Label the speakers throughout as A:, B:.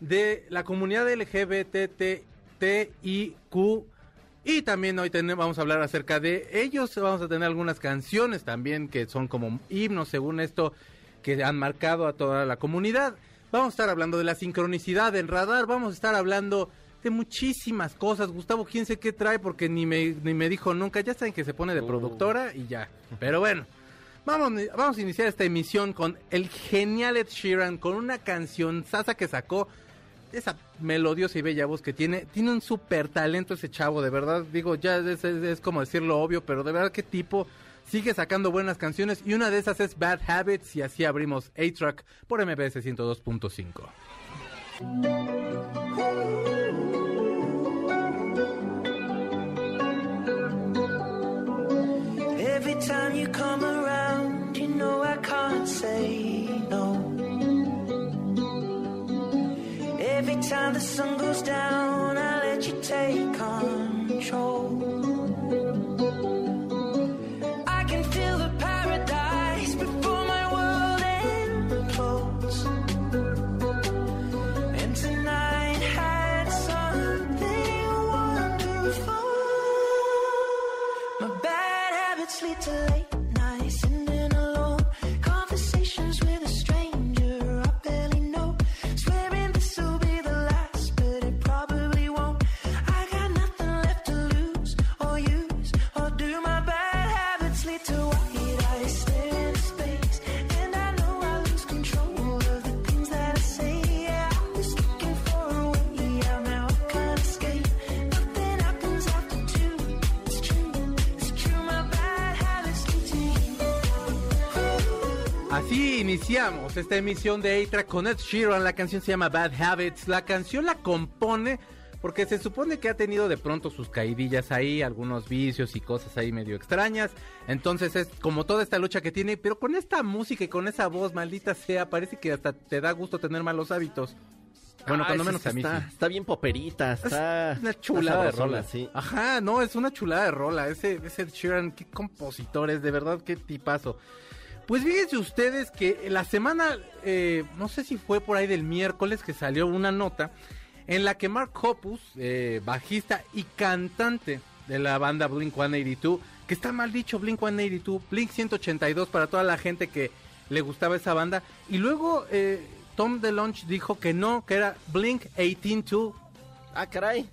A: de la comunidad LGBTTIQ. Y también hoy tenemos, vamos a hablar acerca de ellos. Vamos a tener algunas canciones también que son como himnos, según esto, que han marcado a toda la comunidad. Vamos a estar hablando de la sincronicidad del radar. Vamos a estar hablando de muchísimas cosas. Gustavo, quién sé qué trae porque ni me, ni me dijo nunca. Ya saben que se pone de productora y ya. Pero bueno. Vamos, vamos a iniciar esta emisión con el genial Ed Sheeran, con una canción sasa que sacó esa melodiosa y bella voz que tiene, tiene un súper talento ese chavo, de verdad, digo, ya es, como decirlo obvio, pero de verdad qué tipo sigue sacando buenas canciones y una de esas es Bad Habits y así abrimos A-Track por MBS 102.5. Every time you come around, you know I can't say no. Time the sun goes down, I let you take control. Iniciamos esta emisión de A-Track con Ed Sheeran. La canción se llama Bad Habits. La canción la compone porque se supone que ha tenido de pronto sus caidillas ahí, algunos vicios y cosas ahí medio extrañas. Entonces es como toda esta lucha que tiene, pero con esta música y con esa voz maldita sea, parece que hasta te da gusto tener malos hábitos. Bueno, cuando menos a mí
B: está, Está bien poperita, está...
A: Es una chulada de rola, sí. Ajá, no, es una chulada de rola. Ese, ese Sheeran, qué compositor es, de verdad, qué tipazo. Pues fíjense ustedes que la semana, eh, no sé si fue por ahí del miércoles que salió una nota en la que Mark Hoppus, eh, bajista y cantante de la banda Blink 182, que está mal dicho Blink 182, Blink 182 para toda la gente que le gustaba esa banda, y luego eh, Tom DeLonge dijo que no, que era Blink 182.
B: Ah, caray.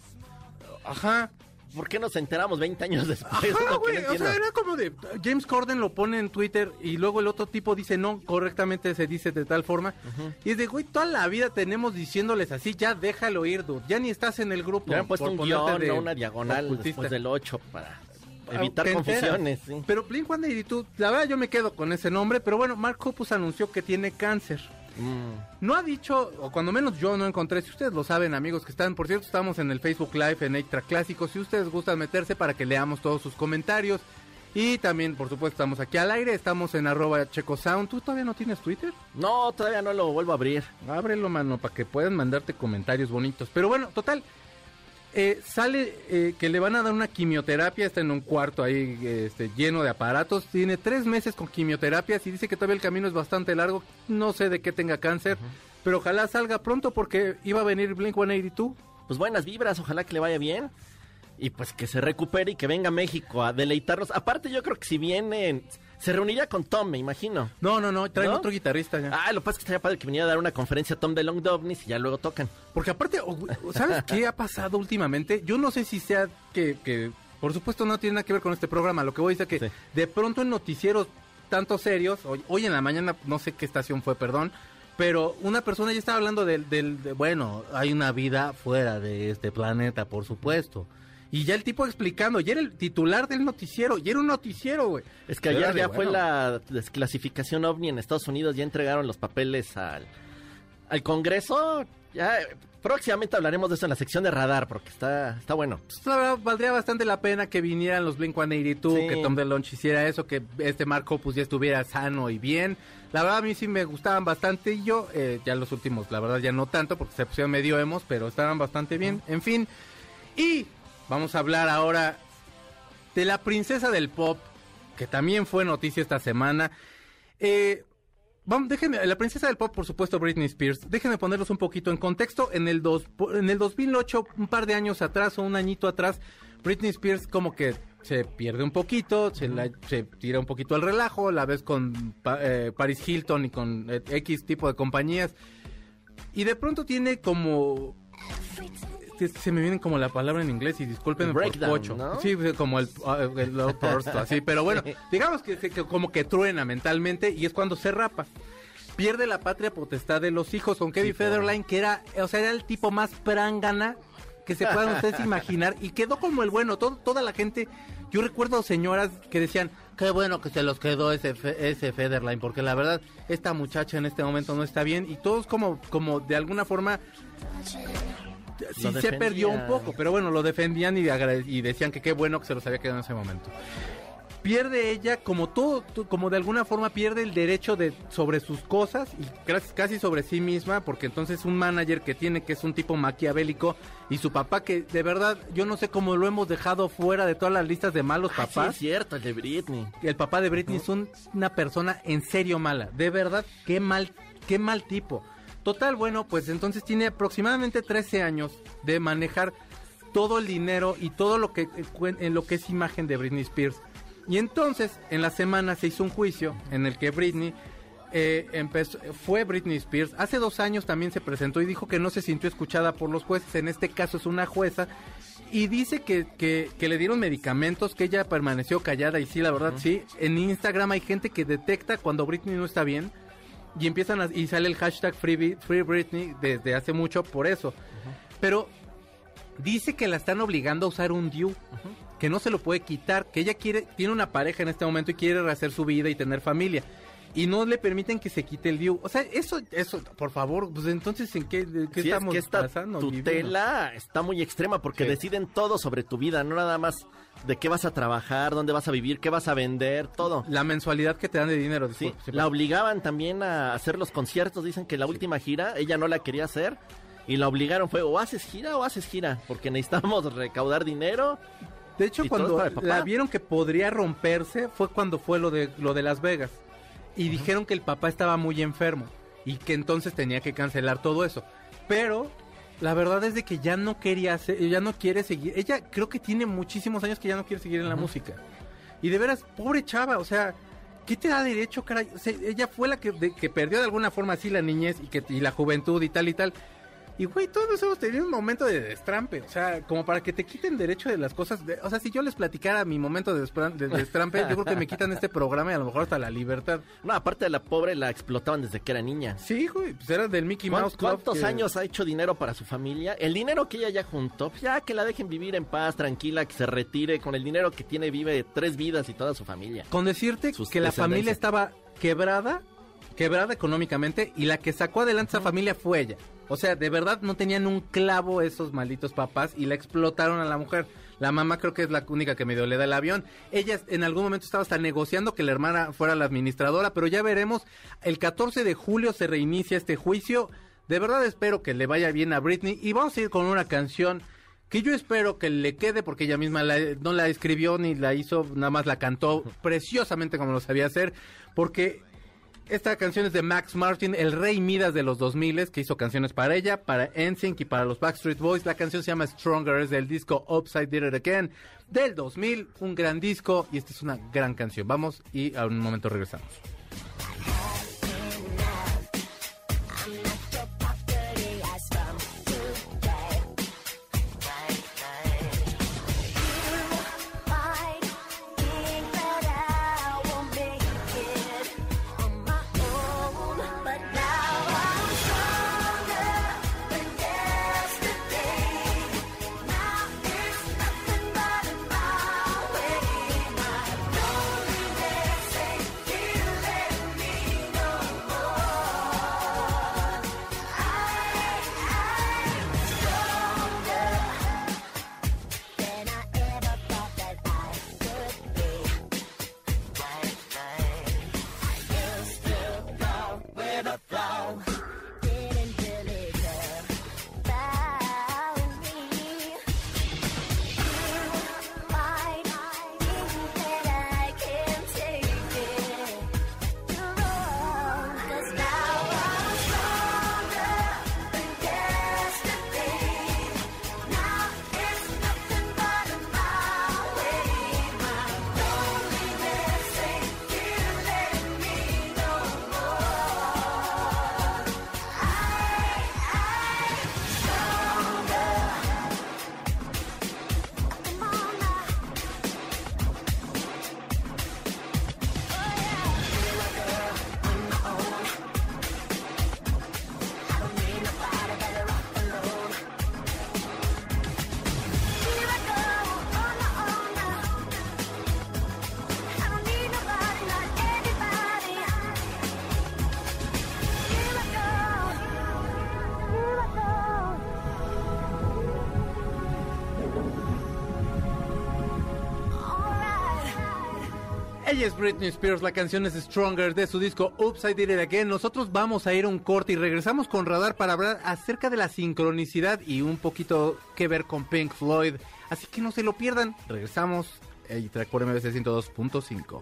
A: Ajá.
B: ¿Por qué nos enteramos 20 años después?
A: o sea, era como de James Corden lo pone en Twitter y luego el otro tipo dice no, correctamente se dice de tal forma. Y es de, güey, toda la vida tenemos diciéndoles así, ya déjalo ir, dude. Ya ni estás en el grupo.
B: Ya han puesto un guion, de, una diagonal después del 8 para evitar confusiones.
A: Pero Blink-182, la verdad yo me quedo con ese nombre, pero bueno, Mark Hoppus anunció que tiene cáncer. No ha dicho, o cuando menos yo no encontré, si ustedes lo saben amigos que están, por cierto estamos en el Facebook Live en Extra Clásico, si ustedes gustan meterse para que leamos todos sus comentarios. Y también, por supuesto, estamos aquí al aire, estamos en arroba checosound. ¿Tú todavía no tienes Twitter?
B: No, todavía no lo vuelvo a abrir.
A: Ábrelo, mano, para que puedan mandarte comentarios bonitos. Pero bueno, total, eh, sale eh, que le van a dar una quimioterapia, está en un cuarto ahí este, lleno de aparatos, tiene tres meses con quimioterapias y dice que todavía el camino es bastante largo, no sé de qué tenga cáncer, pero ojalá salga pronto porque iba a venir Blink 182.
B: Pues buenas vibras, ojalá que le vaya bien y pues que se recupere y que venga a México a deleitarnos. Aparte yo creo que si viene se reuniría con Tom, me imagino.
A: No, no, no, traen otro guitarrista ya.
B: Ah, lo que pasa es que estaría padre que viniera a dar una conferencia a Tom de Long Dovnis y ya luego tocan.
A: Porque aparte, ¿sabes qué ha pasado últimamente? Yo no sé si sea que, que, por supuesto no tiene nada que ver con este programa, lo que voy a decir es que de pronto en noticieros tanto serios, hoy, en la mañana, no sé qué estación fue, perdón, pero una persona ya estaba hablando del, del de, bueno, hay una vida fuera de este planeta, por supuesto. Y ya el tipo explicando, y era el titular del noticiero, y era un noticiero, güey.
B: Es que ayer ya fue la desclasificación ovni en Estados Unidos, ya entregaron los papeles al, al Congreso Ya próximamente hablaremos de eso en la sección de radar, porque está, está bueno.
A: Pues, la verdad, valdría bastante la pena que vinieran los Blink 182,
B: Sí.
A: que Tom DeLonge hiciera eso, que este Marco pues ya estuviera sano y bien. La verdad a mí sí me gustaban bastante y yo, eh, ya los últimos, la verdad ya no tanto porque se pusieron medio hemos, pero estaban bastante bien. En fin, y vamos a hablar ahora de la princesa del pop, que también fue noticia esta semana. Eh, vamos, déjenme, la princesa del pop, por supuesto, Britney Spears. Déjenme ponerlos un poquito en contexto. En el, dos, en el 2008, un par de años atrás o un añito atrás, Britney Spears como que se pierde un poquito, se, la- se tira un poquito al relajo, la ves con eh, Paris Hilton y con eh, X tipo de compañías. Y de pronto tiene como se, se me viene como la palabra en inglés y disculpen por pocho.
B: ¿no?
A: Sí, como el, ah, el outburst, así, pero bueno, digamos que, que como que truena mentalmente y es cuando se rapa. Pierde la patria potestad de los hijos con Kevin
B: Sí.
A: Federline, que era, o sea, era el tipo más prángana que se puedan ustedes imaginar y quedó como el bueno. Todo, toda la gente, yo recuerdo señoras que decían, qué bueno que se los quedó ese, Fe- ese Federline, porque la verdad, esta muchacha en este momento no está bien y todos como, como de alguna forma sí se perdió un poco, pero bueno, lo defendían y, y decían que qué bueno que se los había quedado en ese momento. Pierde ella, como todo, como de alguna forma pierde el derecho de sobre sus cosas y casi, sobre sí misma, porque entonces un manager que tiene que es un tipo maquiavélico y su papá que de verdad yo no sé cómo lo hemos dejado fuera de todas las listas de malos
B: Ah, sí,
A: papás
B: es cierto, el de Britney.
A: el papá de Britney es un- una persona en serio mala. De verdad, qué mal, qué mal tipo. Total, bueno, pues entonces tiene aproximadamente 13 años de manejar todo el dinero y todo lo que eh, en lo que es imagen de Britney Spears. Y entonces, en la semana se hizo un juicio en el que Britney eh, empezó, fue Britney Spears. Hace dos años también se presentó y dijo que no se sintió escuchada por los jueces. En este caso es una jueza. Y dice que, que, que le dieron medicamentos, que ella permaneció callada. Y sí, la verdad, sí. En Instagram hay gente que detecta cuando Britney no está bien. Y empiezan a- y sale el hashtag Free, Free Britney desde hace mucho por eso. Pero dice que la están obligando a usar un DIU, que no se lo puede quitar, que ella quiere, tiene una pareja en este momento y quiere rehacer su vida y tener familia. Y no le permiten que se quite el DIU. O sea, eso, eso, por favor, pues entonces, ¿en qué, qué
B: Sí, es
A: estamos
B: que esta
A: pasando?
B: tutela está muy extrema porque
A: Sí.
B: deciden todo sobre tu vida, no nada más de qué vas a trabajar, dónde vas a vivir, qué vas a vender, todo.
A: La mensualidad que te dan de dinero.
B: Sí,
A: sí,
B: la obligaban también a hacer los conciertos. Dicen que la última gira ella no la quería hacer y la obligaron. Fue o haces gira o haces gira porque necesitamos recaudar dinero.
A: De hecho,
B: es
A: cuando la vieron que podría romperse fue cuando fue lo de lo de Las Vegas. Y dijeron que el papá estaba muy enfermo y que entonces tenía que cancelar todo eso. Pero la verdad es de que ya no quería hacer, ya no quiere seguir. Ella creo que tiene muchísimos años que ya no quiere seguir en la música. Y de veras, pobre chava, o sea, ¿qué te da derecho, caray? O sea, ella fue la que, de- que perdió de alguna forma así la niñez y que y la juventud y tal y tal. Y güey, todos hemos tenido un momento de destrampe, o sea, como para que te quiten derecho de las cosas. de- o sea, si yo les platicara mi momento de, de destrampe, yo creo que me quitan este programa y a lo mejor hasta la libertad.
B: No, aparte de la pobre la explotaban desde que era niña.
A: Sí, güey, pues era del Mickey
B: ¿Cuán-
A: Mouse Club.
B: ¿Cuántos
A: que-
B: años ha hecho dinero para su familia? El dinero que ella ya juntó, pues ya que la dejen vivir en paz, tranquila, que se retire. Con el dinero que tiene vive tres vidas y toda su familia.
A: Con decirte
B: Sus
A: que la familia estaba quebrada, quebrada económicamente, y la que sacó adelante esa familia fue ella. O sea, de verdad no tenían un clavo esos malditos papás y la explotaron a la mujer. La mamá creo que es la única que medio le da el avión. Ella en algún momento estaba hasta negociando que la hermana fuera la administradora, pero ya veremos. El 14 de julio se reinicia este juicio. De verdad espero que le vaya bien a Britney. Y vamos a ir con una canción que yo espero que le quede porque ella misma la- no la escribió ni la hizo, nada más la cantó preciosamente como lo sabía hacer, porque esta canción es de Max Martin, el rey Midas de los 2000 que hizo canciones para ella, para NSYNC y para los Backstreet Boys. La canción se llama Stronger, es del disco Upside Did It Again del 2000, un gran disco y esta es una gran canción. Vamos y a un momento regresamos. Es Britney Spears, la canción es Stronger de su disco Upside Did It Again. Nosotros vamos a ir a un corte y regresamos con Radar para hablar acerca de la sincronicidad y un poquito que ver con Pink Floyd. Así que no se lo pierdan. Regresamos y track por MBC 102.5.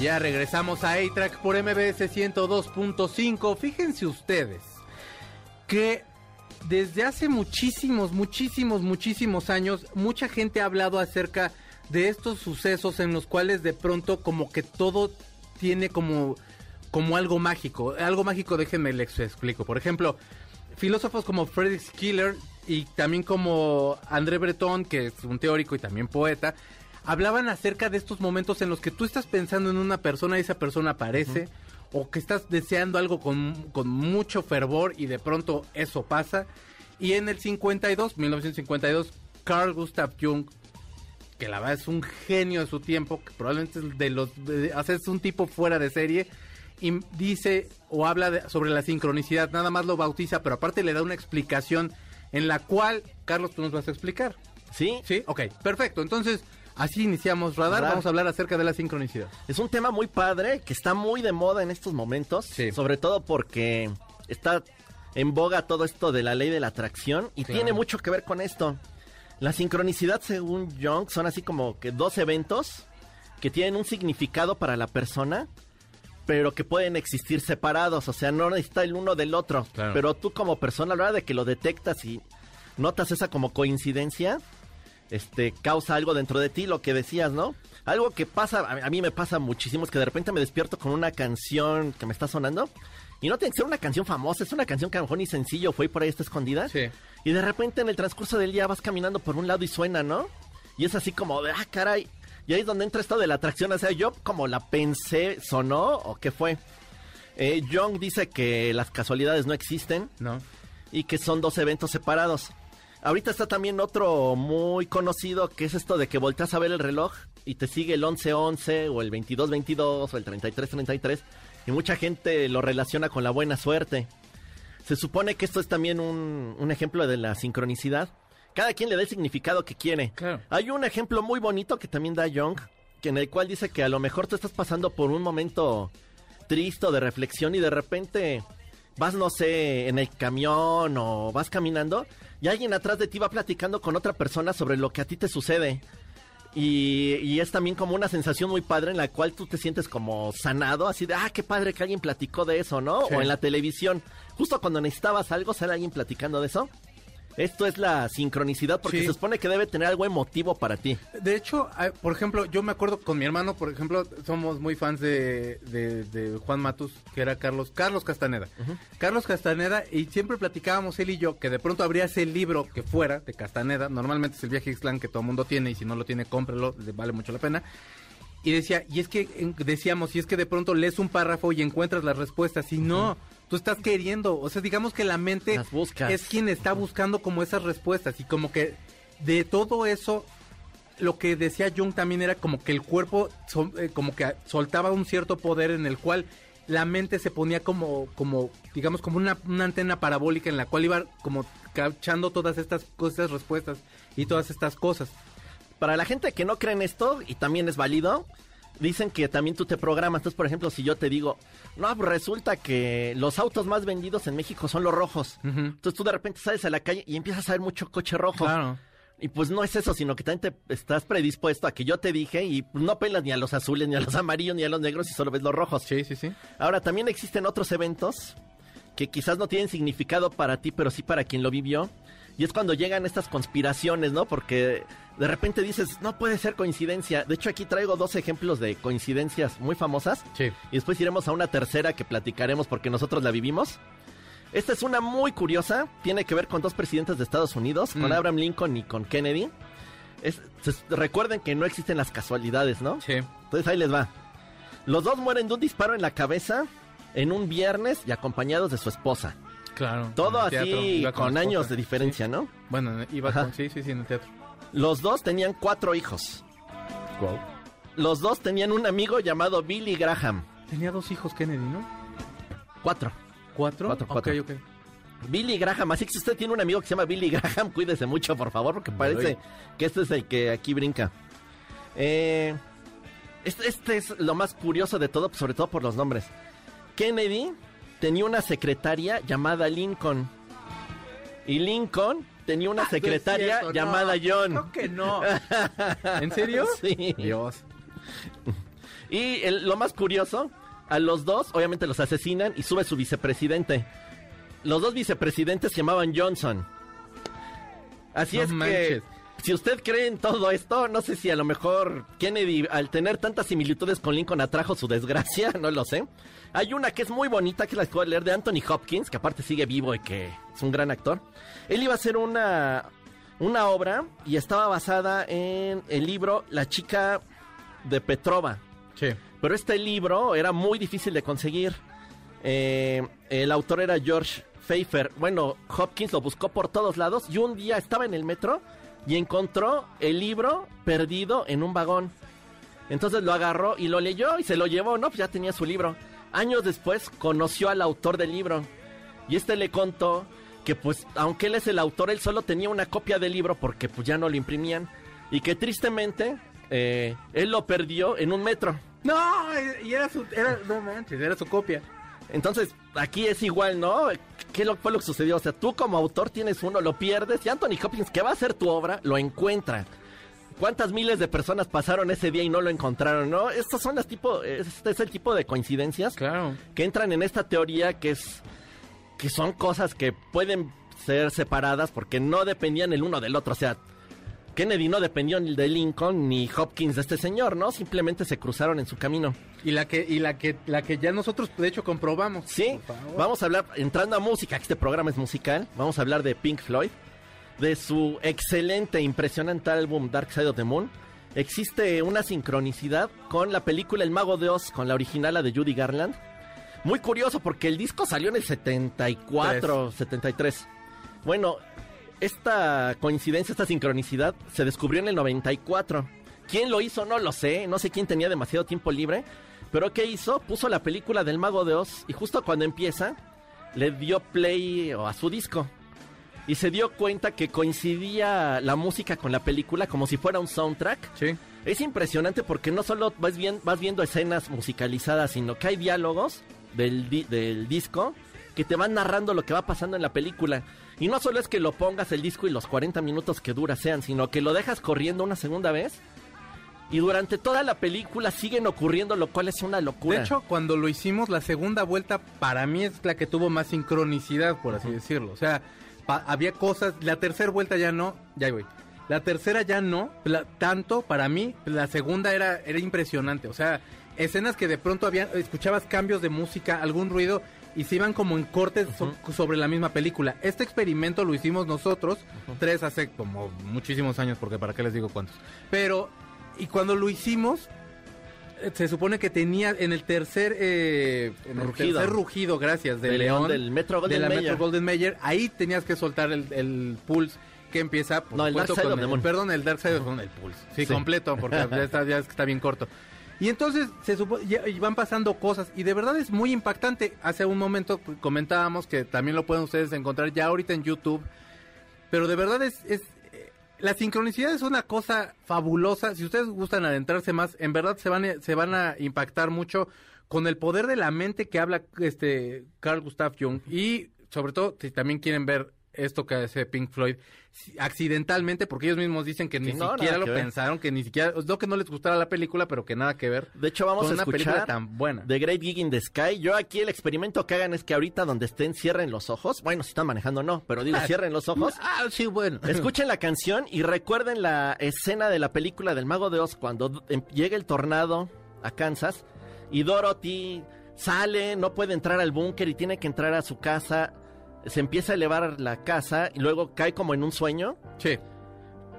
A: Ya regresamos a A-Track por MBS 102.5. Fíjense ustedes que desde hace muchísimos, muchísimos, muchísimos años, mucha gente ha hablado acerca de estos sucesos en los cuales de pronto como que todo tiene como, como algo mágico. Algo mágico, déjenme les explico. Por ejemplo, filósofos como Friedrich Schiller y también como André Breton, que es un teórico y también poeta, hablaban acerca de estos momentos en los que tú estás pensando en una persona y esa persona aparece, o que estás deseando algo con, con, mucho fervor y de pronto eso pasa. Y en el 52, 1952, Carl Gustav Jung, que la verdad es un genio de su tiempo, que probablemente es de los, de, es un tipo fuera de serie, y dice o habla de, sobre la sincronicidad, nada más lo bautiza, pero aparte le da una explicación en la cual, Carlos, tú nos vas a explicar.
B: ¿Sí?
A: Sí, ok, perfecto. Entonces, Así iniciamos Radar. Radar. Vamos a hablar acerca de la sincronicidad.
B: Es un tema muy padre que está muy de moda en estos momentos.
A: Sí.
B: Sobre todo porque está en boga todo esto de la ley de la atracción y
A: Claro.
B: tiene mucho que ver con esto. La sincronicidad, según Jung, son así como que dos eventos que tienen un significado para la persona, pero que pueden existir separados. O sea, no necesita el uno del otro.
A: Claro.
B: Pero tú como persona, a la hora de que lo detectas y notas esa como coincidencia, este, causa algo dentro de ti, lo que decías, ¿no? Algo que pasa, a mí me pasa muchísimo, es que de repente me despierto con una canción que me está sonando. Y no tiene que ser una canción famosa, es una canción que a lo mejor ni sencillo fue y por ahí está escondida.
A: Sí.
B: Y de repente en el transcurso del día vas caminando por un lado y suena, ¿no? Y es así como de, ah, caray. Y ahí es donde entra esto de la atracción. O sea, yo como la pensé, sonó o qué fue. Eh, Jung dice que las casualidades no existen
A: ¿No?
B: y que son dos eventos separados. Ahorita está también otro muy conocido que es esto de que volteas a ver el reloj y te sigue el 11-11 o el 22-22 o el 33-33 y mucha gente lo relaciona con la buena suerte. Se supone que esto es también un, un ejemplo de la sincronicidad. Cada quien le da el significado que quiere.
A: Claro.
B: Hay un ejemplo muy bonito que también da Jung, que en el cual dice que a lo mejor tú estás pasando por un momento triste de reflexión y de repente vas, no sé, en el camión o vas caminando y alguien atrás de ti va platicando con otra persona sobre lo que a ti te sucede. Y, y es también como una sensación muy padre en la cual tú te sientes como sanado, así de, ah, qué padre que alguien platicó de eso, ¿no?
A: Sí.
B: O en la televisión, justo cuando necesitabas algo, sale alguien platicando de eso. Esto es la sincronicidad porque
A: Sí.
B: se supone que debe tener algo emotivo para ti.
A: De hecho, por ejemplo, yo me acuerdo con mi hermano, por ejemplo, somos muy fans de, de- de Juan Matus, que era Carlos, Carlos Castaneda. Carlos Castaneda, y siempre platicábamos él y yo que de pronto abrías el libro que fuera de Castaneda, normalmente es el viaje Ixtlán que todo el mundo tiene, y si no lo tiene, cómprelo, le vale mucho la pena. Y decía, y es que decíamos, y es que de pronto lees un párrafo y encuentras las respuestas, y no, tú estás queriendo, o sea, digamos que la mente es quien está buscando como esas respuestas, y como que de todo eso lo que decía Jung también era como que el cuerpo sol- eh, como que soltaba un cierto poder en el cual la mente se ponía como como digamos como una, una antena parabólica en la cual iba como cachando todas estas cosas respuestas y todas estas cosas.
B: Para la gente que no cree en esto, y también es válido, dicen que también tú te programas. Entonces, por ejemplo, si yo te digo, no, pues resulta que los autos más vendidos en México son los rojos. Entonces tú de repente sales a la calle y empiezas a ver mucho coche rojo.
A: claro
B: Y pues no es eso, sino que también te estás predispuesto a que yo te dije y no pelas ni a los azules, ni a los amarillos, ni a los negros y solo ves los rojos.
A: sí sí sí
B: Ahora, también existen otros eventos que quizás no tienen significado para ti, pero sí para quien lo vivió. Y es cuando llegan estas conspiraciones, ¿no? Porque de repente dices, no puede ser coincidencia. De hecho, aquí traigo dos ejemplos de coincidencias muy famosas.
A: Sí.
B: Y después iremos a una tercera que platicaremos porque nosotros la vivimos. Esta es una muy curiosa. Tiene que ver con dos presidentes de Estados Unidos, con
A: Mm.
B: Abraham Lincoln y con Kennedy. Es- recuerden que no existen las casualidades, ¿no?
A: Sí.
B: Entonces ahí les va. Los dos mueren de un disparo en la cabeza en un viernes y acompañados de su esposa.
A: Claro.
B: Todo
A: teatro,
B: así con años de diferencia,
A: Sí.
B: ¿no?
A: Bueno, iba
B: Ajá.
A: con... Sí, sí, sí, en el teatro.
B: Los dos tenían cuatro hijos. Los dos tenían un amigo llamado Billy Graham.
A: Tenía dos hijos Kennedy, ¿no?
B: Cuatro.
A: ¿Cuatro?
B: Cuatro, cuatro.
A: Ok, ok.
B: Billy Graham, así que si usted tiene un amigo que se llama Billy Graham, cuídese mucho, por favor, porque parece que este es el que aquí brinca. Eh, este, este es lo más curioso de todo, sobre todo por los nombres. Kennedy tenía una secretaria llamada Lincoln. Y Lincoln tenía una
A: Ah,
B: secretaria
A: cierto, no.
B: llamada John.
A: Creo que no. ¿En serio?
B: Sí.
A: Dios.
B: Y el- lo más curioso, a los dos, obviamente los asesinan y sube su vicepresidente. Los dos vicepresidentes se llamaban Johnson. Así
A: No
B: es
A: manches.
B: que, si usted cree en todo esto, no sé si a lo mejor Kennedy, al tener tantas similitudes con Lincoln, atrajo su desgracia, no lo sé. Hay una que es muy bonita, que la puedo leer, de Anthony Hopkins, que aparte sigue vivo y que es un gran actor. Él iba a hacer una, una obra y estaba basada en el libro La chica de Petrova.
A: Sí.
B: Pero este libro era muy difícil de conseguir. Eh, el autor era George Pfeiffer. Bueno, Hopkins lo buscó por todos lados y un día estaba en el metro y encontró el libro perdido en un vagón. Entonces lo agarró y lo leyó y se lo llevó, ¿no? Pues ya tenía su libro. Años después conoció al autor del libro y este le contó que pues aunque él es el autor, él solo tenía una copia del libro porque pues ya no lo imprimían y que tristemente eh, él lo perdió en un metro.
A: No, y era su... Era, era su copia.
B: Entonces, aquí es igual, ¿no? ¿Qué lo- fue lo que sucedió? O sea, tú como autor tienes uno, lo pierdes y Anthony Hopkins, que va a hacer tu obra, lo encuentra. ¿Cuántas miles de personas pasaron ese día y no lo encontraron, no? Estos son las tipo, este es el tipo de coincidencias
A: Claro.
B: que entran en esta teoría que es que son cosas que pueden ser separadas porque no dependían el uno del otro, o sea, Kennedy no dependió ni de Lincoln ni Hopkins de este señor, ¿no? Simplemente se cruzaron en su camino.
A: Y la que, y la que, la que ya nosotros de hecho comprobamos.
B: Sí, vamos a hablar, entrando a música, que este programa es musical, vamos a hablar de Pink Floyd, de su excelente, impresionante álbum Dark Side of the Moon. Existe una sincronicidad con la película El Mago de Oz, con la original, la de Judy Garland. Muy curioso porque el disco salió en el 74, 73. Bueno, esta coincidencia, esta sincronicidad se descubrió en el 94. ¿Quién lo hizo? No lo sé. No sé quién tenía demasiado tiempo libre. Pero ¿qué hizo? Puso la película del Mago de Oz y justo cuando empieza le dio play a su disco. Y se dio cuenta que coincidía la música con la película como si fuera un soundtrack.
A: Sí.
B: Es impresionante porque no solo vas, bien, vas viendo escenas musicalizadas, sino que hay diálogos del, di- del disco que te van narrando lo que va pasando en la película. Y no solo es que lo pongas el disco y los 40 minutos que dura sean, sino que lo dejas corriendo una segunda vez. Y durante toda la película siguen ocurriendo, lo cual es una locura.
A: De hecho, cuando lo hicimos, la segunda vuelta para mí es la que tuvo más sincronicidad, por así decirlo. O sea, había cosas, la tercera vuelta ya no, ya voy. La tercera ya no, la- tanto para mí, la segunda era, era impresionante. O sea, escenas que de pronto había, escuchabas cambios de música, algún ruido y se iban como en cortes so- sobre la misma película. Este experimento lo hicimos nosotros, tres hace como muchísimos años, porque para qué les digo cuántos. Pero, y cuando lo hicimos, eh, se supone que tenía en el tercer eh, en el
B: Rugido.
A: tercer rugido, gracias, de
B: De León,
A: León,
B: del Metro Golden
A: de la
B: Mayer.
A: Metro Golden Mayer, ahí tenías que soltar el, el pulse que empieza por
B: No, el Dark Side
A: con
B: of the
A: el-
B: Moon.
A: perdón, el Dark Side of the Moon, el pulse. Sí,
B: Sí.
A: completo, porque ya está, ya está bien corto. Y entonces se supo- y van pasando cosas y de verdad es muy impactante. Hace un momento comentábamos que también lo pueden ustedes encontrar ya ahorita en YouTube, pero de verdad es, es eh, la sincronicidad es una cosa fabulosa. Si ustedes gustan adentrarse más, en verdad se van se van a impactar mucho con el poder de la mente que habla este Carl Gustav Jung y sobre todo si también quieren ver esto que hace Pink Floyd accidentalmente, porque ellos mismos dicen que ni
B: no,
A: siquiera lo pensaron, que ni siquiera, no que no les gustara la película, pero que nada que ver.
B: De hecho, vamos
A: con
B: a
A: una película
B: escuchar
A: tan buena.
B: The Great Gig in the Sky. Yo aquí el experimento que hagan es que ahorita donde estén cierren los ojos. Bueno, si están manejando no, pero digo, cierren los ojos.
A: Ah, sí, bueno.
B: Escuchen la canción y recuerden la escena de la película del Mago de Oz cuando em- llega el tornado a Kansas y Dorothy sale, no puede entrar al búnker y tiene que entrar a su casa. Se empieza a elevar la casa y luego cae como en un sueño.
A: Sí.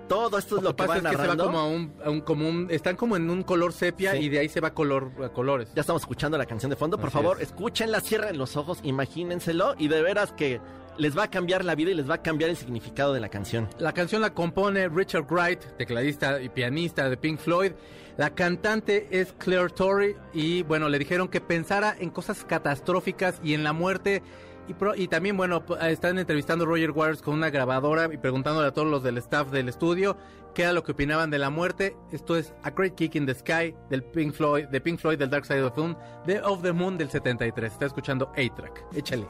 B: Todo esto es lo,
A: Lo que pasa
B: va
A: es que se va
B: narrando.
A: como a un, a un- como un- están como en un color sepia
B: Sí.
A: y de ahí se va color a colores.
B: Ya estamos escuchando la canción de fondo. Por
A: Así
B: favor,
A: es.
B: escúchenla, cierren los ojos, imagínenselo y de veras que les va a cambiar la vida y les va a cambiar el significado de la canción.
A: La canción la compone Richard Wright, tecladista y pianista de Pink Floyd. La cantante es Claire Torrey y bueno, le dijeron que pensara en cosas catastróficas y en la muerte. Y, pro- y también, bueno, p- están entrevistando a Roger Waters con una grabadora y preguntándole a todos los del staff del estudio qué era lo que opinaban de la muerte. Esto es A Great Kick in the Sky del Pink Floyd, de Pink Floyd del Dark Side of the Moon, de Of the Moon del 73. Está escuchando A-Track. Échale.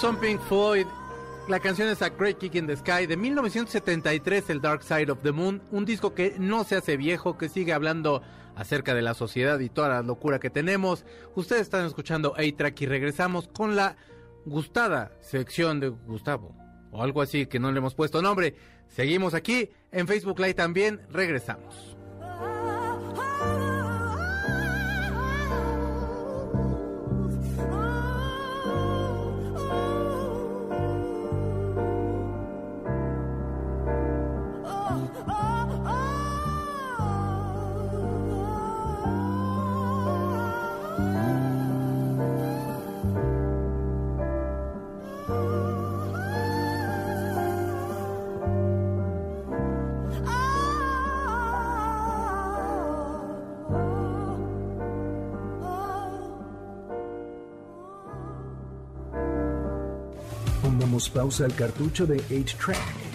A: Son Pink Floyd. La canción es A Great Kick in the Sky de 1973, el Dark Side of the Moon, un disco que no se hace viejo, que sigue hablando acerca de la sociedad y toda la locura que tenemos. Ustedes están escuchando A-Track y regresamos con la gustada sección de Gustavo, o algo así que no le hemos puesto nombre. Seguimos aquí en Facebook Live también, regresamos.
C: Pausa al cartucho de 8-Track,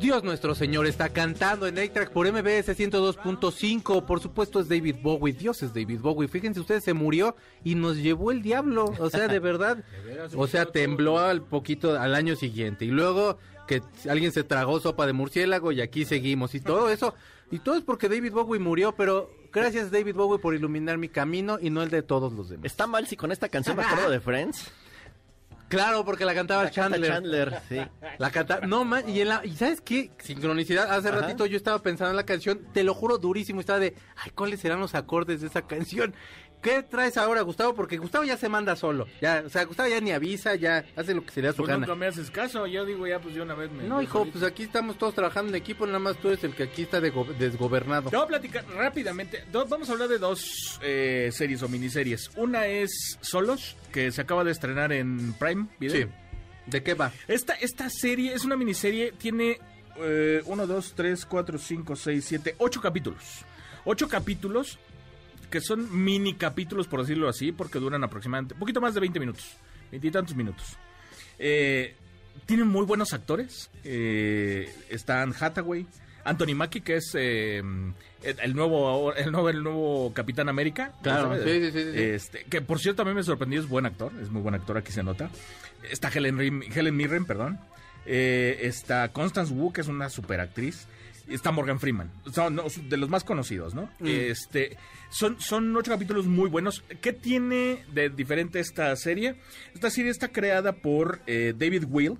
A: Dios nuestro Señor está cantando en A-Track por MBS 102.5. Por supuesto es David Bowie. Dios es David Bowie. Fíjense ustedes, se murió y nos llevó el diablo. O sea, de verdad. O sea, tembló al poquito al año siguiente. Y luego que alguien se tragó sopa de murciélago y aquí seguimos. Y todo eso. Y todo es porque David Bowie murió, pero gracias David Bowie por iluminar mi camino y no el de todos los demás.
B: Está mal si con esta canción me acuerdo de Friends.
A: Claro, porque la cantaba
B: La canta
A: Chandler.
B: Chandler, sí.
A: La canta, no man, y, en la, y sabes qué, sincronicidad, hace
B: Ajá.
A: ratito yo estaba pensando en la canción, te lo juro durísimo, estaba de, ay, ¿cuáles serán los acordes de esa canción? ¿Qué traes ahora, Gustavo? Porque Gustavo ya se manda solo, ya, o sea, Gustavo ya ni avisa, ya hace lo que se le da su
D: Tú
A: gana.
D: nunca me haces caso, yo digo ya pues de una vez me...
A: No,
D: yo
A: hijo,
D: solito.
A: pues aquí estamos todos trabajando en equipo, nada más tú eres el que aquí está de desgobernado.
D: Te voy a platicar rápidamente. Do- vamos a hablar de dos eh, series o miniseries. Una es Solos, que se acaba de estrenar en Prime Video.
A: Sí. ¿De qué va?
D: Esta, esta serie es una miniserie, tiene eh, 1, 2, 3, 4, 5, 6, 7, 8 capítulos. 8 capítulos que son mini capítulos, por decirlo así, porque duran aproximadamente un poquito más de 20 minutos, veintitantos minutos. Eh, tienen muy buenos actores. Eh, están Hathaway, Anthony Mackie, que es eh, el, nuevo, el nuevo, el nuevo Capitán América.
A: Claro, sí, sí, sí.
D: Este, que por cierto también me sorprendió, es buen actor, es muy buen actor, aquí se nota. Está Helen, Helen Mirren, perdón. Eh, está Constance Wu, que es una superactriz. Está Morgan Freeman, son de los más conocidos, ¿no?
A: Mm.
D: Este, son, son ocho capítulos muy buenos. ¿Qué tiene de diferente esta serie? Esta serie está creada por eh, David Will,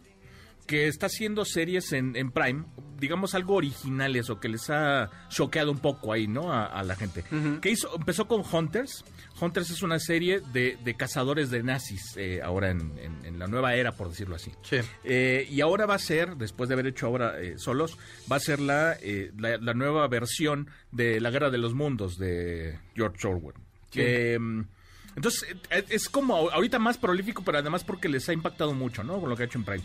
D: que está haciendo series en, en Prime, digamos algo originales o que les ha choqueado un poco ahí, ¿no? A, a la gente. Que hizo? Empezó con Hunters. Hunters es una serie de, de cazadores de nazis, eh, ahora en, en- en la nueva era, por decirlo así.
A: Sí.
D: Eh, y ahora va a ser, después de haber hecho ahora eh, solos, va a ser la, eh, la, la nueva versión de La Guerra de los Mundos de George Orwell. Que, mm, entonces, es como ahorita más prolífico, pero además porque les ha impactado mucho, ¿no? Con lo que ha hecho en Prime.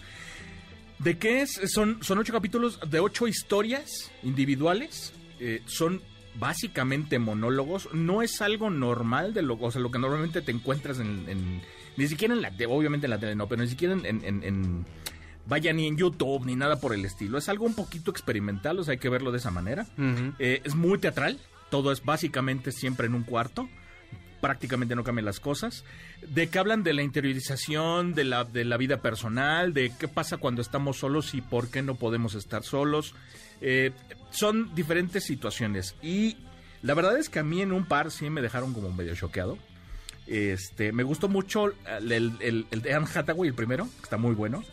D: ¿De qué es? Son, son ocho capítulos de ocho historias individuales. eh, son básicamente monólogos. No es algo normal de lo, o sea, lo que normalmente te encuentras en, en- ni siquiera en la, obviamente en la tele no, pero ni siquiera en, en- en- en- vaya ni en YouTube ni nada por el estilo. Es algo un poquito experimental, o sea, hay que verlo de esa manera. Eh, es muy teatral, todo es básicamente siempre en un cuarto, prácticamente no cambian las cosas. De que hablan de la interiorización, de la, de la vida personal, de qué pasa cuando estamos solos y por qué no podemos estar solos. Eh, son diferentes situaciones y la verdad es que a mí en un par sí me dejaron como medio choqueado. Este, me gustó mucho el, el- el- el de Anne Hathaway, el primero, que está muy bueno.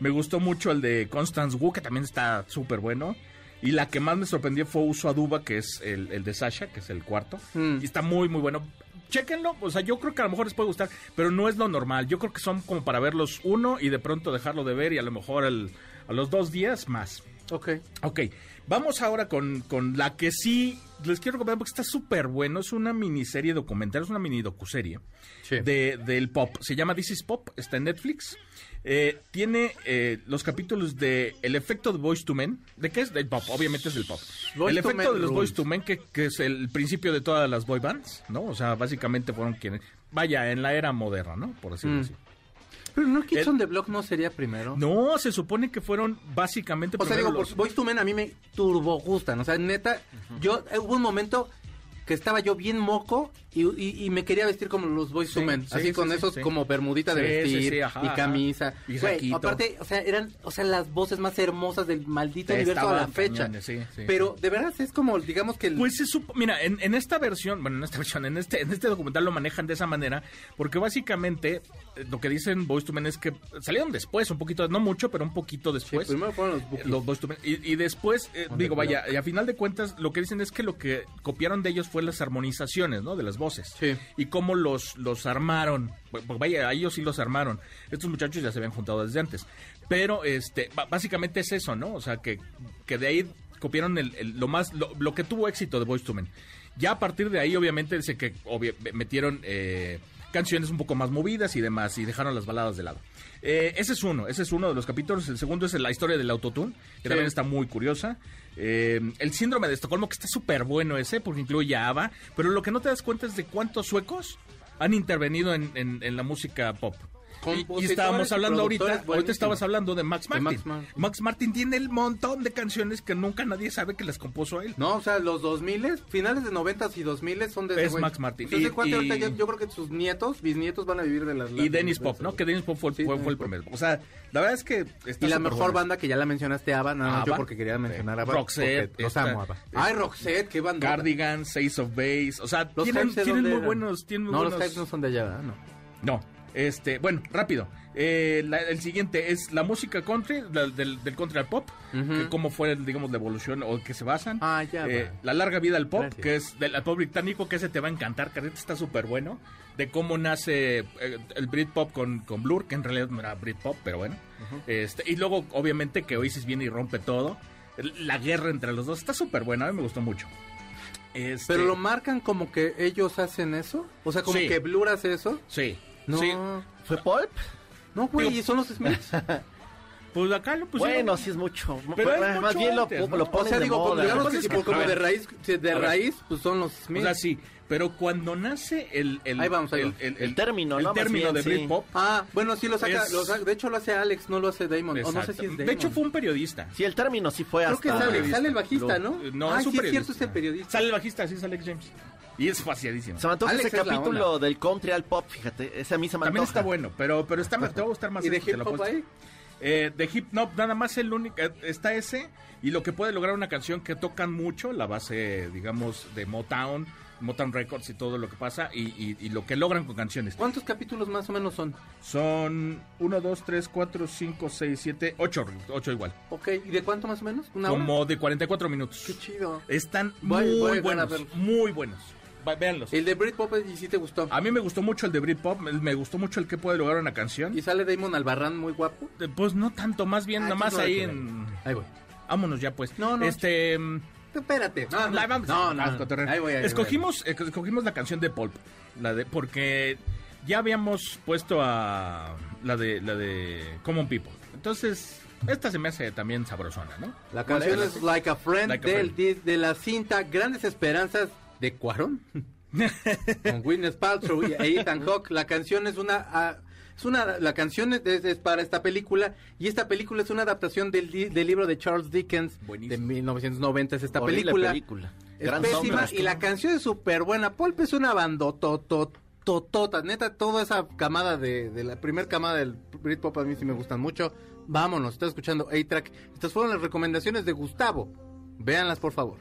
D: Me gustó mucho el de Constance Wu, que también está súper bueno. Y la que más me sorprendió fue Uso Aduba, que es el, el de Sasha, que es el cuarto.
A: Mm.
D: Y está muy, muy bueno. Chéquenlo, o sea, yo creo que a lo mejor les puede gustar, pero no es lo normal. Yo creo que son como para verlos uno y de pronto dejarlo de ver y a lo mejor al- a los dos días más.
A: Ok.
D: Ok, vamos ahora con, con la que sí les quiero comentar porque está súper bueno. Es una miniserie documental, es una mini docuserie
A: Sí.
D: de, del pop. Se llama This is Pop, está en Netflix. Eh, tiene eh, los capítulos de El efecto de Voice to Men. ¿De qué es? Del pop, obviamente es del pop. El efecto
A: Men
D: de los. Voice to Men, que, que es el principio de todas las boy bands, ¿no? O sea, básicamente fueron quienes. Vaya, en la era moderna, ¿no? Por decirlo
A: Mm.
D: así.
A: Pero no, Kids on the Block no sería primero.
D: No, se supone que fueron básicamente.
A: O sea, digo,
D: los-
A: to Men a mí me turbo gustan. O sea, neta, yo hubo un momento que estaba yo bien moco y, y- y me quería vestir como los Boys to Men.
D: sí,
A: así
D: sí,
A: con
D: sí,
A: esos como bermudita de vestir
D: ajá,
A: y camisa.
D: Y
A: Güey, aparte, o sea, eran, o sea, las voces más hermosas del maldito universo a la fecha.
D: cañones,
A: Pero de verdad es como, digamos que el...
D: Pues se supo- mira, en, en esta versión, bueno, en esta versión, en este, en este documental lo manejan de esa manera, porque básicamente eh, lo que dicen Boys to Men es que salieron después, un poquito, no mucho, pero un poquito después.
A: primero fueron los Bookies.
D: los Men. y, y después, eh, digo, vaya, y a final de cuentas, lo que dicen es que lo que copiaron de ellos fue las armonizaciones, ¿no? De las voces.
A: Sí.
D: Y cómo los, los armaron. Pues vaya, a ellos sí los armaron. Estos muchachos ya se habían juntado desde antes. Pero, este, básicamente es eso, ¿no? O sea, que, que de ahí copiaron el, el- lo más, lo, lo que tuvo éxito de Boyz II Men. Ya a partir de ahí, obviamente, dice que obvia- metieron eh, canciones un poco más movidas y demás, y dejaron las baladas de lado. Eh, ese es uno, ese es uno de los capítulos. El segundo es la historia del autotune, que también está muy curiosa. Eh, el síndrome de Estocolmo, que está súper bueno ese, porque incluye a pero lo que no te das cuenta es de cuántos suecos han intervenido en, en- en la música pop. Y, estábamos hablando ahorita, ahorita estabas hablando de Max
A: De
D: Martin.
A: Max Martin.
D: Max Martin tiene el montón de canciones que nunca nadie sabe que las compuso él.
A: No, o sea, los 2000 finales de 90 y 2000 son de
D: Es. Max Martin.
A: Entonces,
D: Y-
A: cuate,
D: y-
A: ahorita yo, yo creo que sus nietos, bisnietos van a vivir de las
D: Y Dennis
A: de
D: Pop, ¿no? Que Dennis Pop fue, el-
A: Sí,
D: fue,
A: Dennis
D: fue el primero. O sea, la verdad es que
A: Y la mejor banda que ya la mencionaste, ABBA, no, no, yo porque quería mencionar ABBA.
D: Roxette,
A: Los amo, ABBA. Ay, Roxette, qué banda.
D: Cardigans, Ace of Base, o sea,
A: Los
D: tienen, tienen muy buenos, tienen muy
A: No,
D: buenos.
A: los Hypes no son de allá. No.
D: No, este, bueno, rápido. Eh, la- el siguiente es la música country, la- del, del country al pop, que cómo fue, digamos, la evolución o que se basan.
A: Ah, ya
D: Eh, la larga vida al pop,
A: Gracias.
D: que es del al pop británico, que ese te va a encantar, que ahorita está súper bueno. De cómo nace eh, el Britpop con, con Blur, que en realidad no era Britpop, pero bueno. este, y luego, obviamente, que Oasis viene y rompe todo. La guerra entre los dos está súper buena, a mí me gustó mucho. Este,
A: Pero lo marcan como que ellos hacen eso. O sea, como
D: Sí.
A: que Blur hace eso.
D: Sí,
A: No,
D: sí.
B: ¿Fue Pulp?
A: no, güey, son los Smiths.
D: Pues acá lo pusieron.
B: bueno, sí es mucho.
D: Pero es
B: Más
D: mucho
B: bien lo,
D: antes, ¿no?
B: lo
A: o
B: ponen
A: sea,
B: de
A: digo,
B: moda.
A: digamos
D: Lo
A: que
D: que es que-
A: como de raíz, de raíz, pues son los
D: O
A: Smiths.
D: sea, sí, pero cuando nace el... el
A: Ahí vamos, ahí
D: el, el-
B: El término,
D: el
B: ¿no?
D: Término
B: bien,
D: de
B: sí.
D: Britpop.
A: Ah, bueno, sí lo saca,
D: Es-
A: lo saca- De hecho lo hace Alex, no lo hace Damon. O no sé
D: Exacto.
A: si es Damon.
D: de hecho, fue un periodista.
B: Sí, el término sí fue
A: Creo
B: hasta...
A: que es Alex, sale el bajista, ¿no?
D: No,
A: ah,
D: es un
A: sí es
D: periodista.
A: cierto, es el periodista.
D: Sale el bajista, sí, es Alex James. Y es faciadísimo.
B: Se me antoja ese
A: es
B: capítulo del country al pop, fíjate. Ese a mí se me
D: También está bueno, pero, pero está, te va a gustar más.
A: ¿Y de
D: ese, te
A: hip
D: lo
A: hop ahí?
D: Eh, de hip hop, nada más el único, eh, está ese y lo que puede lograr una canción que tocan mucho, la base, digamos, de Motown, Motown Records y todo lo que pasa y, y- y lo que logran con canciones.
A: ¿Cuántos capítulos más o menos son?
D: Son 1, 2, 3, 4, 5, 6, 7, 8, 8 igual.
A: Ok, ¿y de cuánto más o menos? ¿Una hora?
D: Como de 44 minutos.
A: Qué chido.
D: Están
A: Voy-
D: muy
A: voy
D: buenos, muy buenos. Véanlos.
A: El de Britpop y sí te gustó.
D: A mí me gustó mucho el de Britpop, me me gustó mucho el que puede lograr una canción.
A: Y sale Damon Albarrán muy guapo.
D: Eh, Pues no tanto, más bien
A: Ah,
D: nada más
A: entonces no
D: ahí en...
A: Ahí voy.
D: Vámonos ya pues.
A: No, no.
D: Este... mm,
A: Espérate. No, no,
D: vamos
A: no,
D: a-
A: no,
D: a
A: no.
D: cotorrear.
A: Ahí voy, ahí voy.
D: escogimos, escogimos la canción de Pulp, la de porque ya habíamos puesto a la de la de Common People. Entonces, esta se me hace también sabrosona, ¿no?
A: La canción es Like a Friend,
D: Like a
A: del,
D: Friend.
A: de, de la cinta Grandes Esperanzas de Cuarón. con Gwyneth Paltrow y e Ethan Hawke. La canción es una... ah, es una, la canción es, es para esta película y esta película es una adaptación del, del libro de Charles Dickens
D: Buenísimo.
A: de 1990 es esta
B: Horrible
A: película.
B: película.
A: Es
B: Gran
A: pésima
B: sombra.
A: y la canción es súper buena. Pulp es una bandotototota. Neta, toda esa camada de, de la primer camada del Britpop a mí sí me gustan mucho. Vámonos, está escuchando A-Track. Estas fueron las recomendaciones de Gustavo. Véanlas, por favor.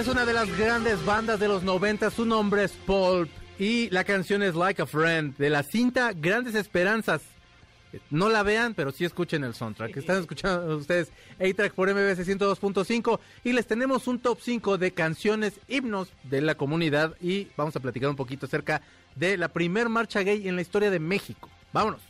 A: Es una de las grandes bandas de los 90, su nombre es Pulp y la canción es Like a Friend de la cinta Grandes Esperanzas. No la vean, pero sí escuchen el soundtrack. Están escuchando ustedes A-Track por MBS 102.5 y les tenemos un top 5 de canciones himnos de la comunidad y vamos a platicar un poquito acerca de la primer marcha gay en la historia de México. Vámonos.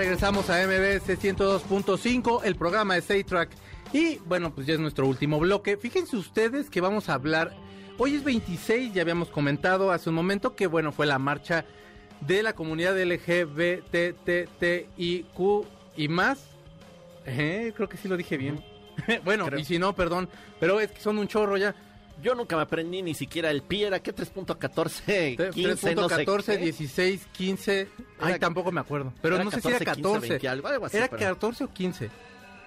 A: regresamos a MBS 102.5, el programa de Say-Track. Y bueno, pues ya es nuestro último bloque. Fíjense ustedes que vamos a hablar. Hoy es 26, ya habíamos comentado hace un momento que bueno, fue la marcha de la comunidad LGBTTIQ y más. Eh, creo que sí lo dije bien. bueno, y si no, perdón, pero es que son un chorro ya.
B: Yo nunca me aprendí ni siquiera el pie, ¿era qué? 3.14, 15, no sé
A: 3.14,
B: qué.
A: 16, 15. Ay, tampoco me acuerdo. Pero no sé si era
B: 14,
A: 14.
B: 20 algo, algo así,
A: era
B: pero-
A: 14 o 15.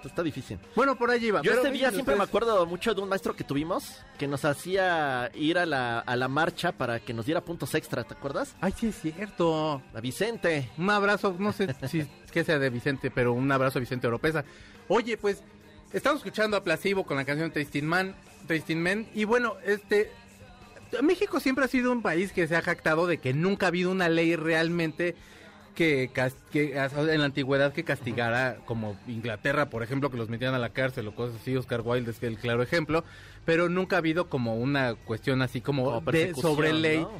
B: Está difícil.
A: Bueno, por allí iba.
B: Yo este día siempre me acuerdo mucho de un maestro que tuvimos que nos hacía ir a la, a la marcha para que nos diera puntos extra, ¿te acuerdas?
A: Ay, sí es cierto.
B: A Vicente.
A: Un abrazo, no sé si que sea de Vicente, pero un abrazo a Vicente Oropesa. Oye, pues, estamos escuchando a Placebo con la canción Tasting Man, Tasting Man, y bueno, este, México siempre ha sido un país que se ha jactado de que nunca ha habido una ley realmente que, en la antigüedad que castigara como Inglaterra, por ejemplo, que los metieran a la cárcel o cosas así, Oscar Wilde es el claro ejemplo, pero nunca ha habido como una cuestión así como,
B: Como
A: de, sobre ley
B: ¿no?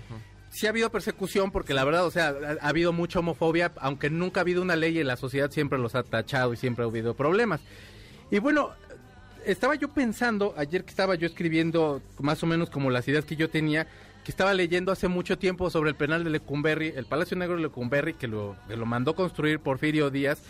A: Sí ha habido persecución porque la verdad, o sea, ha, ha habido mucha homofobia, aunque nunca ha habido una ley y la sociedad siempre los ha tachado y siempre ha habido problemas. Y bueno, estaba yo pensando, ayer que estaba yo escribiendo más o menos como las ideas que yo tenía, que estaba leyendo hace mucho tiempo sobre el penal de Lecumberri, el Palacio Negro de Lecumberri, que lo, que lo mandó construir Porfirio Díaz.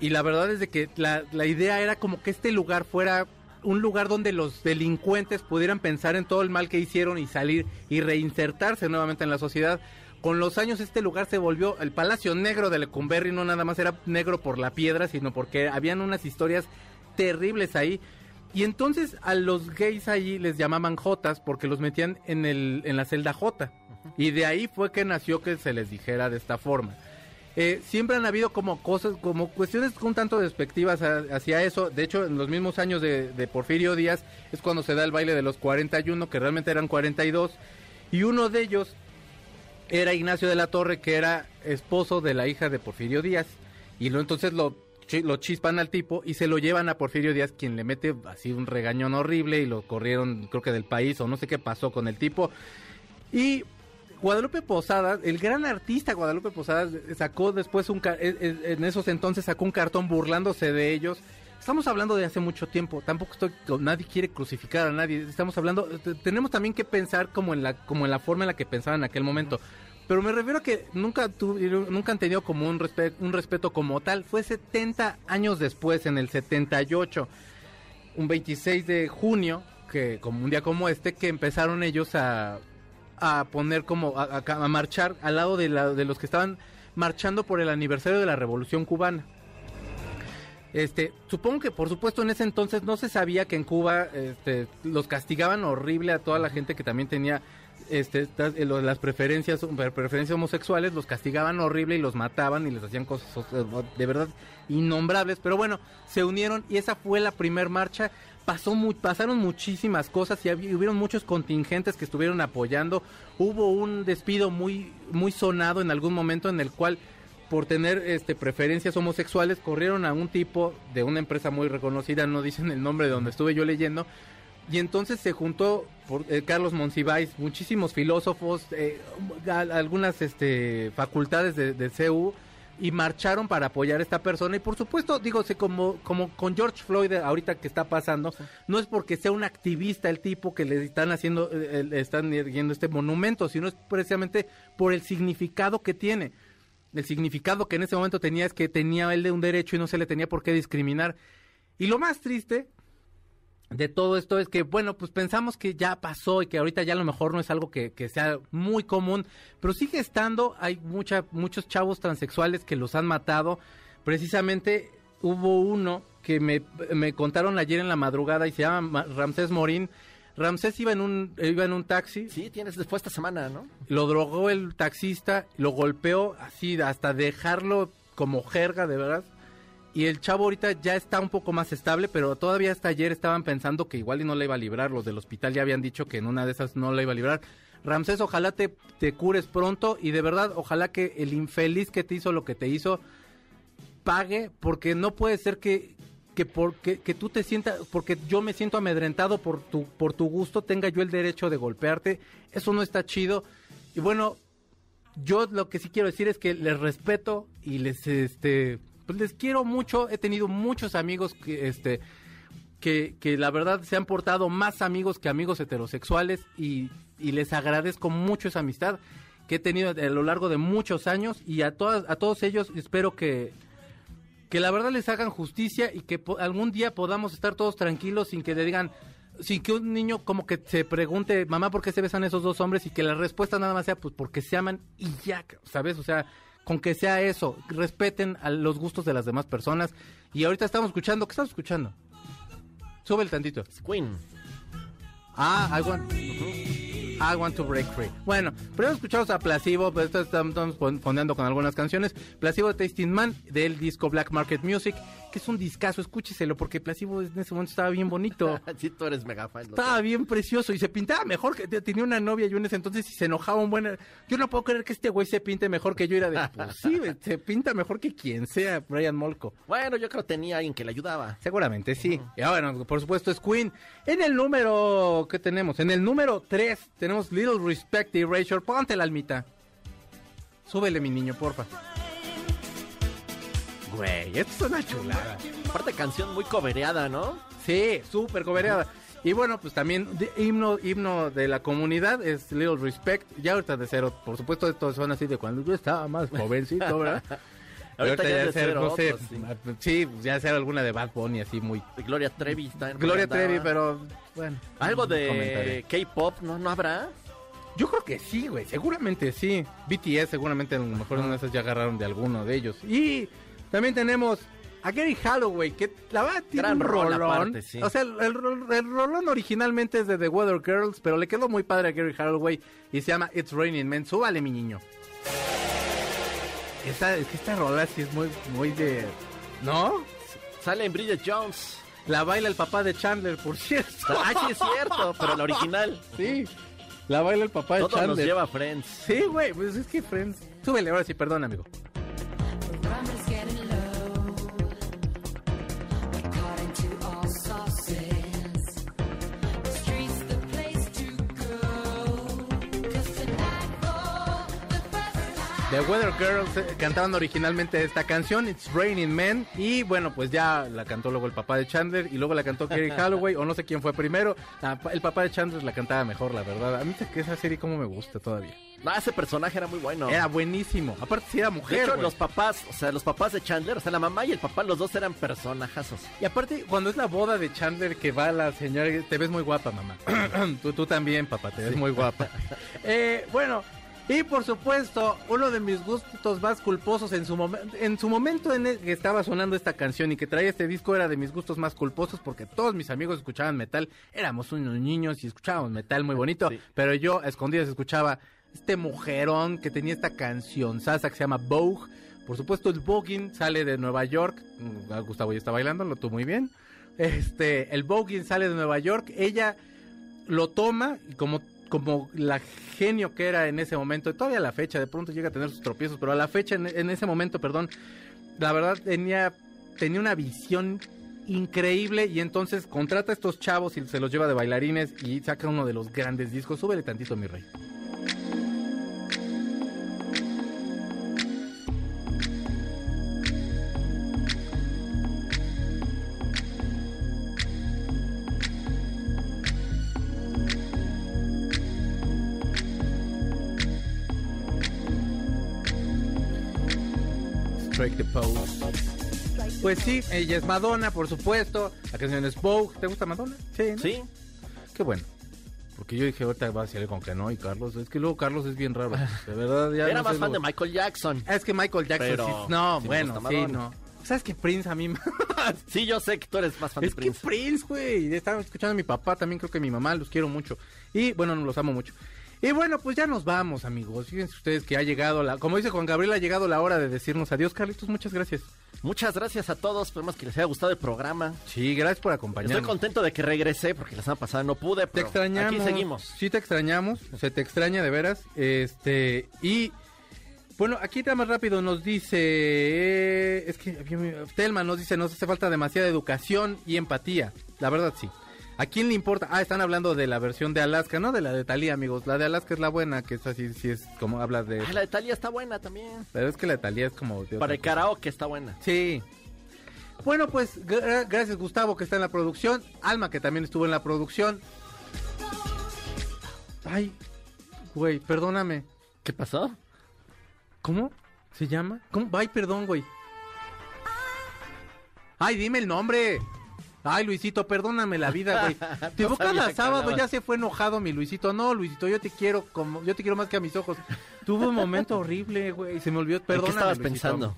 A: Y la verdad es de que la, idea era como que este lugar fuera un lugar donde los delincuentes pudieran pensar en todo el mal que hicieron y salir y reinsertarse nuevamente en la sociedad. Con los años este lugar se volvió el Palacio Negro de Lecumberri, no nada más era negro por la piedra, sino porque habían unas historias terribles ahí. Y entonces a los gays allí les llamaban Jotas porque los metían en, el, en la celda J. Y de ahí fue que nació que se les dijera de esta forma. Eh, siempre han habido como cosas, como cuestiones un tanto despectivas a- hacia eso. De hecho, en los mismos años de, de Porfirio Díaz es cuando se da el baile de los 41, que realmente eran 42. Y uno de ellos era Ignacio de la Torre, que era esposo de la hija de Porfirio Díaz. Y lo, entonces lo, lo chispan al tipo y se lo llevan a Porfirio Díaz, quien le mete así un regañón horrible y lo corrieron, creo que del país, o no sé qué pasó con el tipo. Y Guadalupe Posadas, el gran artista Guadalupe Posadas, sacó después un... eh, eh, En esos entonces sacó un cartón burlándose de ellos. Estamos hablando de hace mucho tiempo, tampoco estoy, nadie quiere crucificar a nadie, estamos hablando, te- tenemos también que pensar como en la, como en la forma en la que pensaban en aquel momento. Pero me refiero a que nunca tuvieron, nunca han tenido como un, respe- un respeto como tal. Fue 70 años después, en el 78, un 26 de junio, que como un día como este, que empezaron ellos a, a poner como, a, marchar al lado de, la- de los que estaban marchando por el aniversario de la Revolución Cubana. Este, supongo que por supuesto en ese entonces no se sabía que en Cuba este, los castigaban horrible a toda la gente que también tenía este, eh, las preferencias, pre- preferencias homosexuales, los castigaban horrible y los mataban y les hacían cosas de verdad innombrables. Pero bueno, se unieron y esa fue la primer marcha. Pasó pasaron muchísimas cosas y hubieron muchos contingentes que estuvieron apoyando. Hubo un despido muy, muy sonado en algún momento en el cual por tener este preferencias homosexuales corrieron a un tipo de una empresa muy reconocida, no dicen el nombre de donde estuve yo leyendo, y entonces se juntó por, eh, Carlos Monsiváis, muchísimos filósofos, eh, a- algunas este, facultades de, de CEU, y marcharon para apoyar a esta persona. Y por supuesto digo como como con George Floyd ahorita que está pasando no es porque sea un activista el tipo que le están haciendo eh, eh, le están erguiendo este monumento sino es precisamente por el significado que tiene. El significado que en ese momento tenía es que tenía él de un derecho y no se le tenía por qué discriminar. Y lo más triste de todo esto es que, bueno, pues pensamos que ya pasó y que ahorita ya a lo mejor no es algo que, que sea muy común, pero sigue estando, hay mucha, muchos chavos transexuales que los han matado. Precisamente hubo uno que me, me contaron ayer en la madrugada y se llama Ma- Ramsés Morín. Ramsés iba en un, iba en un taxi,
B: Sí, tienes después esta semana, ¿no?
A: lo drogó el taxista, lo golpeó así hasta dejarlo como jerga, de verdad. Y el chavo ahorita ya está un poco más estable, pero todavía hasta ayer estaban pensando que igual y no le iba a librar. Los del hospital ya habían dicho que en una de esas no le iba a librar. Ramsés, ojalá te, te cures pronto y de verdad, ojalá que el infeliz que te hizo lo que te hizo pague, porque no puede ser que, que, que tú te sientas, porque yo me siento amedrentado por tu, por tu gusto, tenga yo el derecho de golpearte. Eso no está chido. Y bueno, yo lo que sí quiero decir es que les respeto y les este pues les quiero mucho he tenido muchos amigos que este que, que la verdad se han portado más amigos que amigos heterosexuales y, y les agradezco mucho esa amistad que he tenido a lo largo de muchos años y a todas a todos ellos espero que que la verdad les hagan justicia y que algún día podamos estar todos tranquilos sin que le digan, sin que un niño como que se pregunte, mamá, ¿por qué se besan esos dos hombres? Y que la respuesta nada más sea, pues porque se aman y ya, ¿sabes? O sea, con que sea eso, respeten a los gustos de las demás personas. Y ahorita estamos escuchando, ¿qué estamos escuchando? Sube el tantito.
B: Queen.
A: Ah, I want, I want to break free. Bueno, primero escuchamos a Placebo, pero esto estamos poniendo con algunas canciones. Placebo de Tasting Man del disco Black Market Music, que es un discazo, escúcheselo, porque Placebo en ese momento estaba bien bonito.
B: sí, tú eres mega fan.
A: Estaba bien precioso y se pintaba mejor que tenía una novia yo en ese entonces y se enojaba un buen. Yo no puedo creer que este güey se pinte mejor que yo. Era de, pues sí, se pinta mejor que quien sea, Brian Molko.
B: Bueno, yo creo que tenía alguien que le ayudaba.
A: Seguramente sí. Y ah, bueno, por supuesto es Queen. En el número, ¿qué tenemos? En el número 3 tenemos Little Respect y Erasure. Ponte la almita. Súbele, mi niño, porfa. Güey, esto es una chulada.
B: Aparte, canción muy cobereada, ¿no?
A: Sí, súper cobereada. Y bueno, pues también de- himno, himno de la comunidad es Little Respect. Ya ahorita de cero, por supuesto, estos son así de cuando yo estaba más jovencito, ¿verdad?
B: Ahorita ya
A: de ser, no sé,
B: otros, sí.
A: sí, pues ya ser alguna de Bad Bunny así muy...
B: Gloria Trevi está en
A: Gloria. Trevi, pero bueno.
B: Algo de. K-pop, ¿no? ¿No habrá?
A: Yo creo que sí, güey, seguramente sí. BTS seguramente a lo mejor una de esas ya agarraron de alguno de ellos. Y también tenemos a Gary Holloway, que la verdad tiene
B: Gran
A: un
B: rol
A: rolón.
B: aparte, sí.
A: O sea, el, el rol- el rolón originalmente es de The Weather Girls, pero le quedó muy padre a Gary Holloway y se llama It's Raining Men. Súbale, mi niño. Esta, es que esta rola sí es muy, muy de... ¿No?
B: Sale en Bridget Jones.
A: La baila el papá de Chandler, por cierto.
B: Ah, sí es cierto, pero la original.
A: Sí. La baila el papá de
B: Todo nos
A: Chandler.
B: lleva a Friends.
A: Sí, güey, pues es que Friends. Súbele, ahora sí, perdón, amigo.
E: The
A: Weather Girls eh, cantaban originalmente esta canción, It's Raining Men, y bueno, pues ya la cantó luego el papá de Chandler y luego la cantó Gary Holloway, o no sé quién fue primero. Ah, el papá de Chandler la cantaba mejor, la verdad. A mí que esa serie como me gusta todavía.
B: No, ese personaje era muy bueno.
A: Era buenísimo. Aparte sí era
B: de
A: mujer,
B: hecho,
A: güey.
B: los papás, o sea, los papás de Chandler, o sea, la mamá y el papá, los dos eran personajazos.
A: Y aparte, cuando es la boda de Chandler que va la señora, te ves muy guapa, mamá. tú, tú también, papá, te ves muy guapa. Eh, bueno, y por supuesto, uno de mis gustos más culposos en su momento, en su momento en el que estaba sonando esta canción y que traía este disco era de mis gustos más culposos porque todos mis amigos escuchaban metal, éramos unos niños y escuchábamos metal muy bonito,
B: Sí.
A: pero yo a escondidas escuchaba este mujerón que tenía esta canción sasa que se llama Vogue. Por supuesto, el Voguing sale de Nueva York. Mm, Gustavo ya está bailando, lo tuvo muy bien. Este, el Voguing sale de Nueva York. Ella lo toma y como, como la genio que era en ese momento, y todavía a la fecha, de pronto llega a tener sus tropiezos, pero a la fecha, en, ese momento, perdón, la verdad tenía, tenía una visión increíble y entonces contrata a estos chavos y se los lleva de bailarines y saca uno de los grandes discos. Súbele tantito, mi rey. Track the Pose. Pues sí, ella es Madonna, por supuesto. La canción es Vogue. ¿Te gusta Madonna? Sí, ¿no?
B: Sí,
A: Qué bueno. Porque yo dije, ahorita va a salir con que no, y Carlos, es que luego Carlos es bien raro. De verdad, ya
B: era
A: no
B: más
A: sé
B: fan de. Michael Jackson.
A: Es que Michael Jackson
B: Pero
A: sí. No, bueno, sí, no. ¿Sabes que Prince a mí me-
B: Sí, yo sé que tú eres más fan
A: Es
B: de
A: que
B: Prince.
A: Prince, güey. Estaba escuchando a mi papá, también creo que mi mamá, los quiero mucho. Y bueno, los amo mucho. Y bueno, pues ya nos vamos, amigos. Fíjense ustedes que ha llegado la, como dice Juan Gabriel, ha llegado la hora de decirnos adiós, Carlitos. Muchas gracias.
B: Muchas gracias a todos, esperemos que les haya gustado el programa.
A: Sí, gracias por acompañarnos.
B: Estoy contento de que regresé porque la semana pasada no pude,
A: Te
B: pero
A: extrañamos.
B: aquí seguimos.
A: Sí, te extrañamos. Se te extraña de veras. Este, y bueno, aquí nada más rápido nos dice. eh, es que Telma nos dice: nos hace falta demasiada educación y empatía. La verdad, sí. ¿A quién le importa? Ah, están hablando de la versión de Alaska, no de la de Talía, amigos. La de Alaska es la buena, que es así, sí es como habla de.
B: Ah, la de Talía está buena también.
A: Pero es que la de Talía es como. de
B: Para el
A: cosa.
B: karaoke está buena.
A: Sí. Bueno, pues gra- gracias Gustavo que está en la producción, Alma que también estuvo en la producción. Ay, güey, perdóname.
B: ¿Qué pasó?
A: ¿Cómo se llama? ¿Cómo? Ay, perdón, güey. Ay, dime el nombre. Ay, Luisito, perdóname la vida, güey. Te
B: sabía
A: cada sábado, ya se fue enojado mi Luisito. No, Luisito, yo te quiero como, yo te quiero más que a mis ojos. Tuve un momento horrible, güey. Se me olvidó.
B: ¿En
A: Perdóname.
B: qué estabas
A: Luisito.
B: pensando?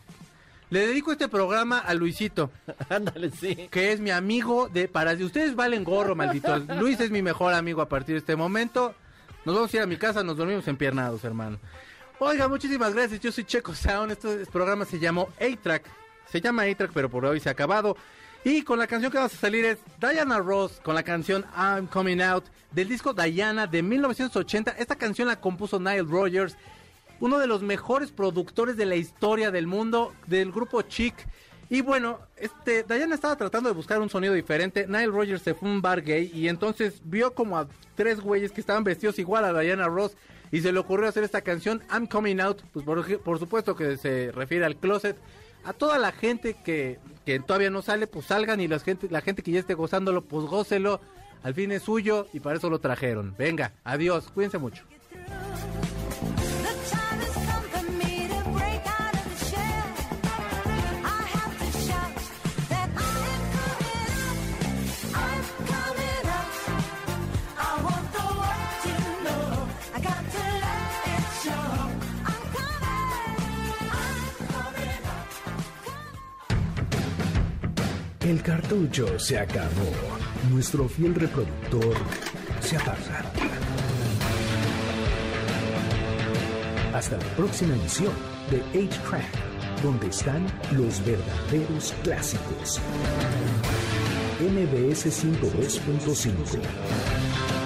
A: Le dedico este programa a Luisito
B: Ándale, sí.
A: que es mi amigo de para si ustedes valen gorro, malditos. Luis es mi mejor amigo a partir de este momento. Nos vamos a ir a mi casa, nos dormimos empiernados, hermano. Oiga, muchísimas gracias. Yo soy Checo Sound. Este programa se llamó A-Track. Se llama A-Track, pero por hoy se ha acabado. Y con la canción que vamos a salir es Diana Ross con la canción I'm Coming Out del disco Diana de 1980. Esta canción la compuso Nile Rogers, uno de los mejores productores de la historia del mundo del grupo Chic. Y bueno, este Diana estaba tratando de buscar un sonido diferente. Nile Rogers se fue a un bar gay y entonces vio como a tres güeyes que estaban vestidos igual a Diana Ross y se le ocurrió hacer esta canción I'm Coming Out. Pues por, por supuesto que se refiere al closet. A toda la gente que, que todavía no sale, pues salgan y la gente, la gente que ya esté gozándolo, pues gócelo. Al fin es suyo y para eso lo trajeron. Venga, adiós, cuídense mucho.
C: El cartucho se acabó. Nuestro fiel reproductor se apaga. Hasta la próxima emisión de 8-Track, donde están los verdaderos clásicos. MBS 102.5